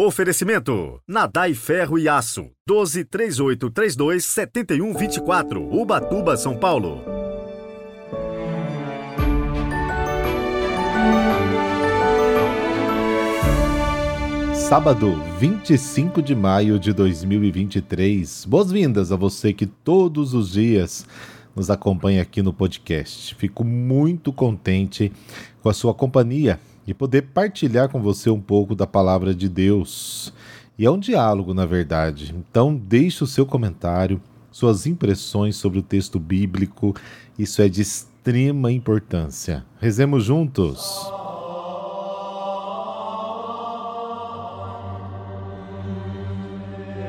Oferecimento: Nadai Ferro e Aço. 12 3832 7124. Ubatuba, São Paulo. Sábado, 25 de maio de 2023. Boas-vindas a você que todos os dias nos acompanha aqui no podcast. Fico muito contente com a sua companhia e poder partilhar com você um pouco da palavra de Deus. E é um diálogo, na verdade. Então, deixe o seu comentário, suas impressões sobre o texto bíblico. Isso é de extrema importância. Rezemos juntos.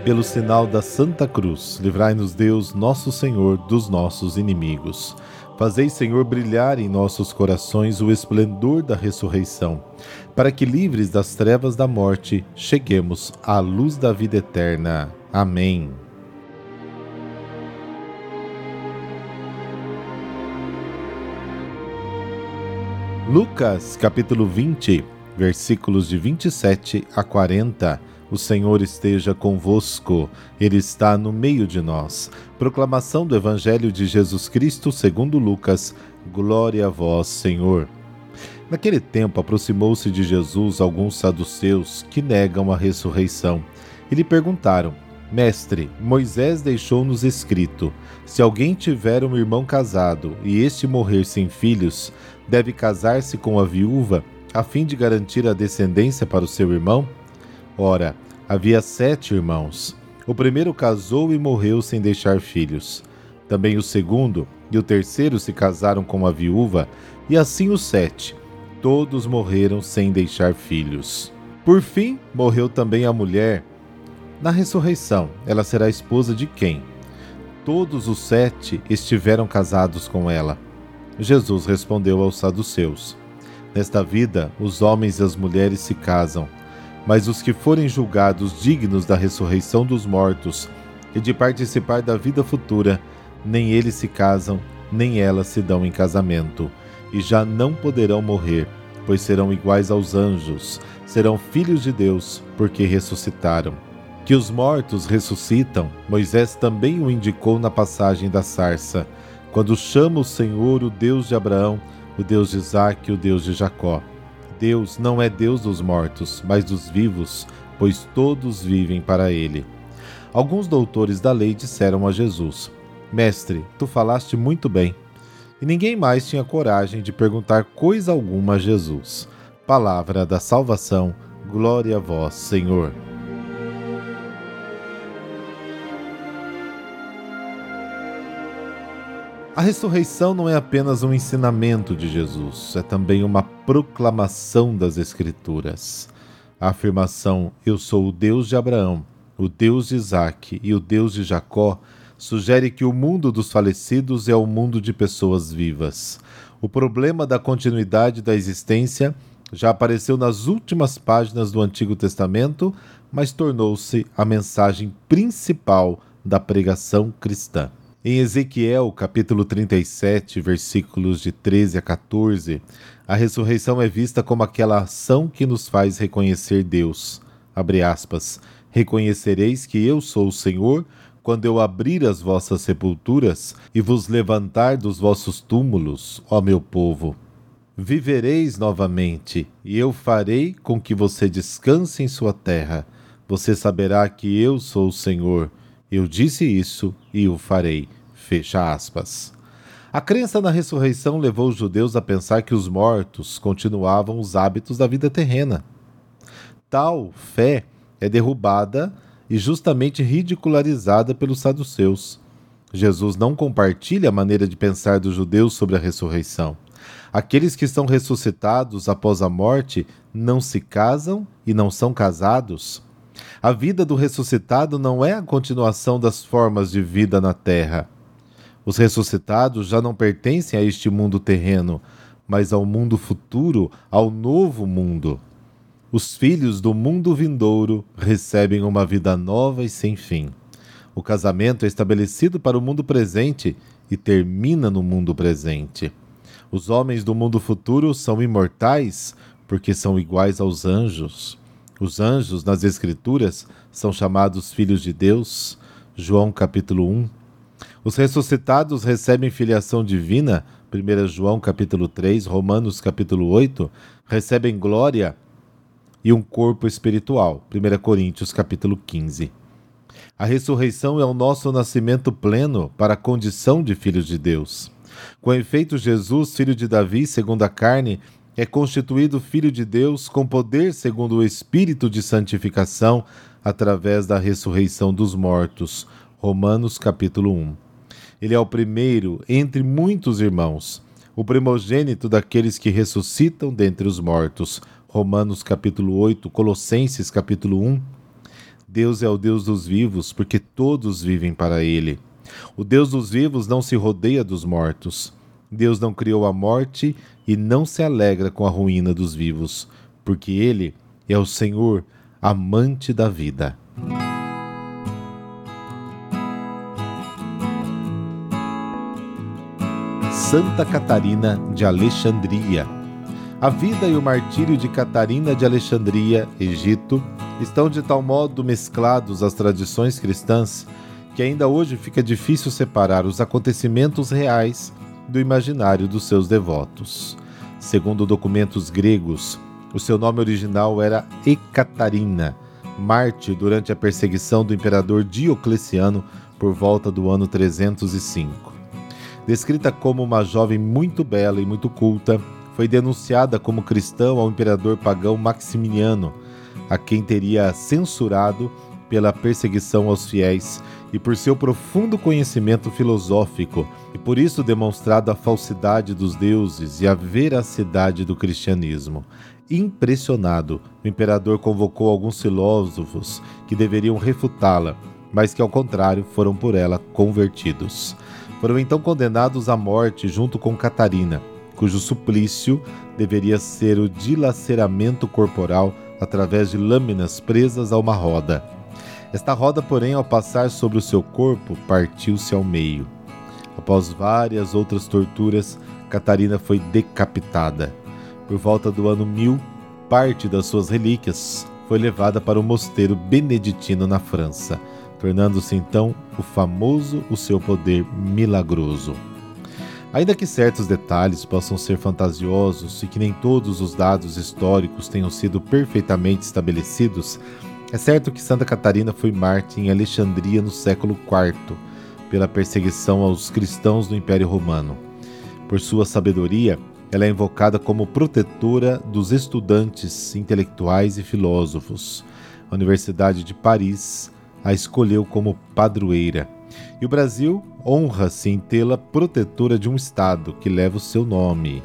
Pelo sinal da Santa Cruz, livrai-nos Deus, nosso Senhor, dos nossos inimigos. Fazei, Senhor, brilhar em nossos corações o esplendor da ressurreição, para que, livres das trevas da morte, cheguemos à luz da vida eterna. Amém. Lucas, capítulo 20, versículos de 27 a 40. O Senhor esteja convosco, Ele está no meio de nós. Proclamação do Evangelho de Jesus Cristo segundo Lucas. Glória a vós, Senhor. Naquele tempo aproximou-se de Jesus alguns saduceus que negam a ressurreição e lhe perguntaram: Mestre, Moisés deixou-nos escrito: se alguém tiver um irmão casado e este morrer sem filhos, deve casar-se com a viúva a fim de garantir a descendência para o seu irmão? Ora, havia sete irmãos. O primeiro casou e morreu sem deixar filhos. Também o segundo e o terceiro se casaram com a viúva, e assim os sete. Todos morreram sem deixar filhos. Por fim, morreu também a mulher. Na ressurreição, ela será esposa de quem? Todos os sete estiveram casados com ela. Jesus respondeu aos saduceus: Nesta vida, os homens e as mulheres se casam mas os que forem julgados dignos da ressurreição dos mortos e de participar da vida futura, nem eles se casam, nem elas se dão em casamento, e já não poderão morrer, pois serão iguais aos anjos, serão filhos de Deus, porque ressuscitaram. Que os mortos ressuscitam, Moisés também o indicou na passagem da sarça, quando chama o Senhor o Deus de Abraão, o Deus de Isaque e o Deus de Jacó. Deus não é Deus dos mortos, mas dos vivos, pois todos vivem para ele. Alguns doutores da lei disseram a Jesus: Mestre, tu falaste muito bem. E ninguém mais tinha coragem de perguntar coisa alguma a Jesus. Palavra da salvação, glória a vós, Senhor. A ressurreição não é apenas um ensinamento de Jesus, é também uma proclamação das Escrituras. A afirmação Eu sou o Deus de Abraão, o Deus de Isaac e o Deus de Jacó sugere que o mundo dos falecidos é o mundo de pessoas vivas. O problema da continuidade da existência já apareceu nas últimas páginas do Antigo Testamento, mas tornou-se a mensagem principal da pregação cristã. Em Ezequiel, capítulo 37, versículos de 13 a 14, a ressurreição é vista como aquela ação que nos faz reconhecer Deus. Abre aspas. Reconhecereis que eu sou o Senhor quando eu abrir as vossas sepulturas e vos levantar dos vossos túmulos, ó meu povo. Vivereis novamente, e eu farei com que você descanse em sua terra. Você saberá que eu sou o Senhor eu disse isso e o farei. Fecha aspas. A crença na ressurreição levou os judeus a pensar que os mortos continuavam os hábitos da vida terrena. Tal fé é derrubada e justamente ridicularizada pelos saduceus. Jesus não compartilha a maneira de pensar dos judeus sobre a ressurreição. Aqueles que estão ressuscitados após a morte não se casam e não são casados. A vida do ressuscitado não é a continuação das formas de vida na terra. Os ressuscitados já não pertencem a este mundo terreno, mas ao mundo futuro, ao novo mundo. Os filhos do mundo vindouro recebem uma vida nova e sem fim. O casamento é estabelecido para o mundo presente e termina no mundo presente. Os homens do mundo futuro são imortais porque são iguais aos anjos. Os anjos nas Escrituras são chamados filhos de Deus. João capítulo 1. Os ressuscitados recebem filiação divina. 1 João capítulo 3, Romanos capítulo 8, recebem glória e um corpo espiritual. 1 Coríntios capítulo 15. A ressurreição é o nosso nascimento pleno para a condição de filhos de Deus. Com efeito, Jesus, filho de Davi, segundo a carne, é constituído filho de Deus com poder segundo o Espírito de santificação através da ressurreição dos mortos. Romanos capítulo 1. Ele é o primeiro entre muitos irmãos, o primogênito daqueles que ressuscitam dentre os mortos. Romanos capítulo 8, Colossenses capítulo 1. Deus é o Deus dos vivos, porque todos vivem para ele. O Deus dos vivos não se rodeia dos mortos. Deus não criou a morte e não se alegra com a ruína dos vivos, porque ele é o Senhor, amante da vida. Santa Catarina de Alexandria. A vida e o martírio de Catarina de Alexandria, Egito, estão de tal modo mesclados às tradições cristãs que ainda hoje fica difícil separar os acontecimentos reais do imaginário dos seus devotos. Segundo documentos gregos, o seu nome original era Ecatarina, Marte durante a perseguição do imperador Diocleciano por volta do ano 305. Descrita como uma jovem muito bela e muito culta, foi denunciada como cristã ao imperador pagão Maximiano a quem teria censurado pela perseguição aos fiéis e por seu profundo conhecimento filosófico, e por isso demonstrado a falsidade dos deuses e a veracidade do cristianismo. Impressionado, o imperador convocou alguns filósofos que deveriam refutá-la, mas que ao contrário foram por ela convertidos. Foram então condenados à morte junto com Catarina, cujo suplício deveria ser o dilaceramento corporal através de lâminas presas a uma roda. Esta roda, porém, ao passar sobre o seu corpo, partiu-se ao meio. Após várias outras torturas, Catarina foi decapitada. Por volta do ano 1000, parte das suas relíquias foi levada para o mosteiro beneditino na França, tornando-se então o famoso o seu poder milagroso. Ainda que certos detalhes possam ser fantasiosos e que nem todos os dados históricos tenham sido perfeitamente estabelecidos, é certo que Santa Catarina foi mártir em Alexandria no século IV, pela perseguição aos cristãos do Império Romano. Por sua sabedoria, ela é invocada como protetora dos estudantes intelectuais e filósofos. A Universidade de Paris a escolheu como padroeira. E o Brasil honra-se em tê-la protetora de um estado que leva o seu nome.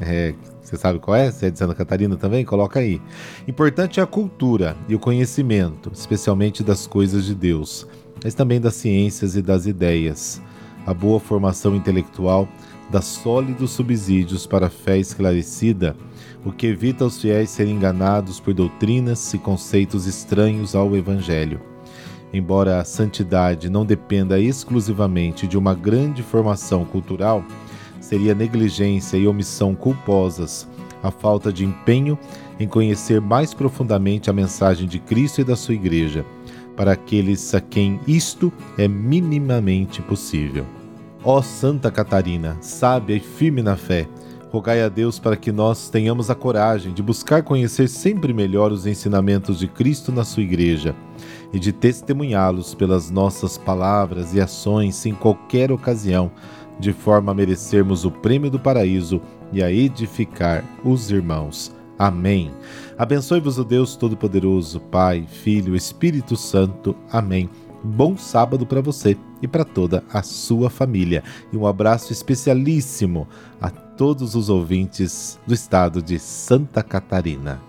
É, você sabe qual é? Você é de Santa Catarina também? Coloca aí. Importante é a cultura e o conhecimento, especialmente das coisas de Deus, mas também das ciências e das ideias. A boa formação intelectual dá sólidos subsídios para a fé esclarecida, o que evita os fiéis serem enganados por doutrinas e conceitos estranhos ao Evangelho. Embora a santidade não dependa exclusivamente de uma grande formação cultural, seria negligência e omissão culposas a falta de empenho em conhecer mais profundamente a mensagem de Cristo e da sua Igreja, para aqueles a quem isto é minimamente possível. Ó Santa Catarina, sábia e firme na fé, rogai a Deus para que nós tenhamos a coragem de buscar conhecer sempre melhor os ensinamentos de Cristo na sua Igreja e de testemunhá-los pelas nossas palavras e ações em qualquer ocasião, de forma a merecermos o prêmio do paraíso e a edificar os irmãos. Amém. Abençoe-vos o Deus Todo-Poderoso, Pai, Filho, Espírito Santo. Amém. Bom sábado para você e para toda a sua família. E um abraço especialíssimo a todos os ouvintes do estado de Santa Catarina.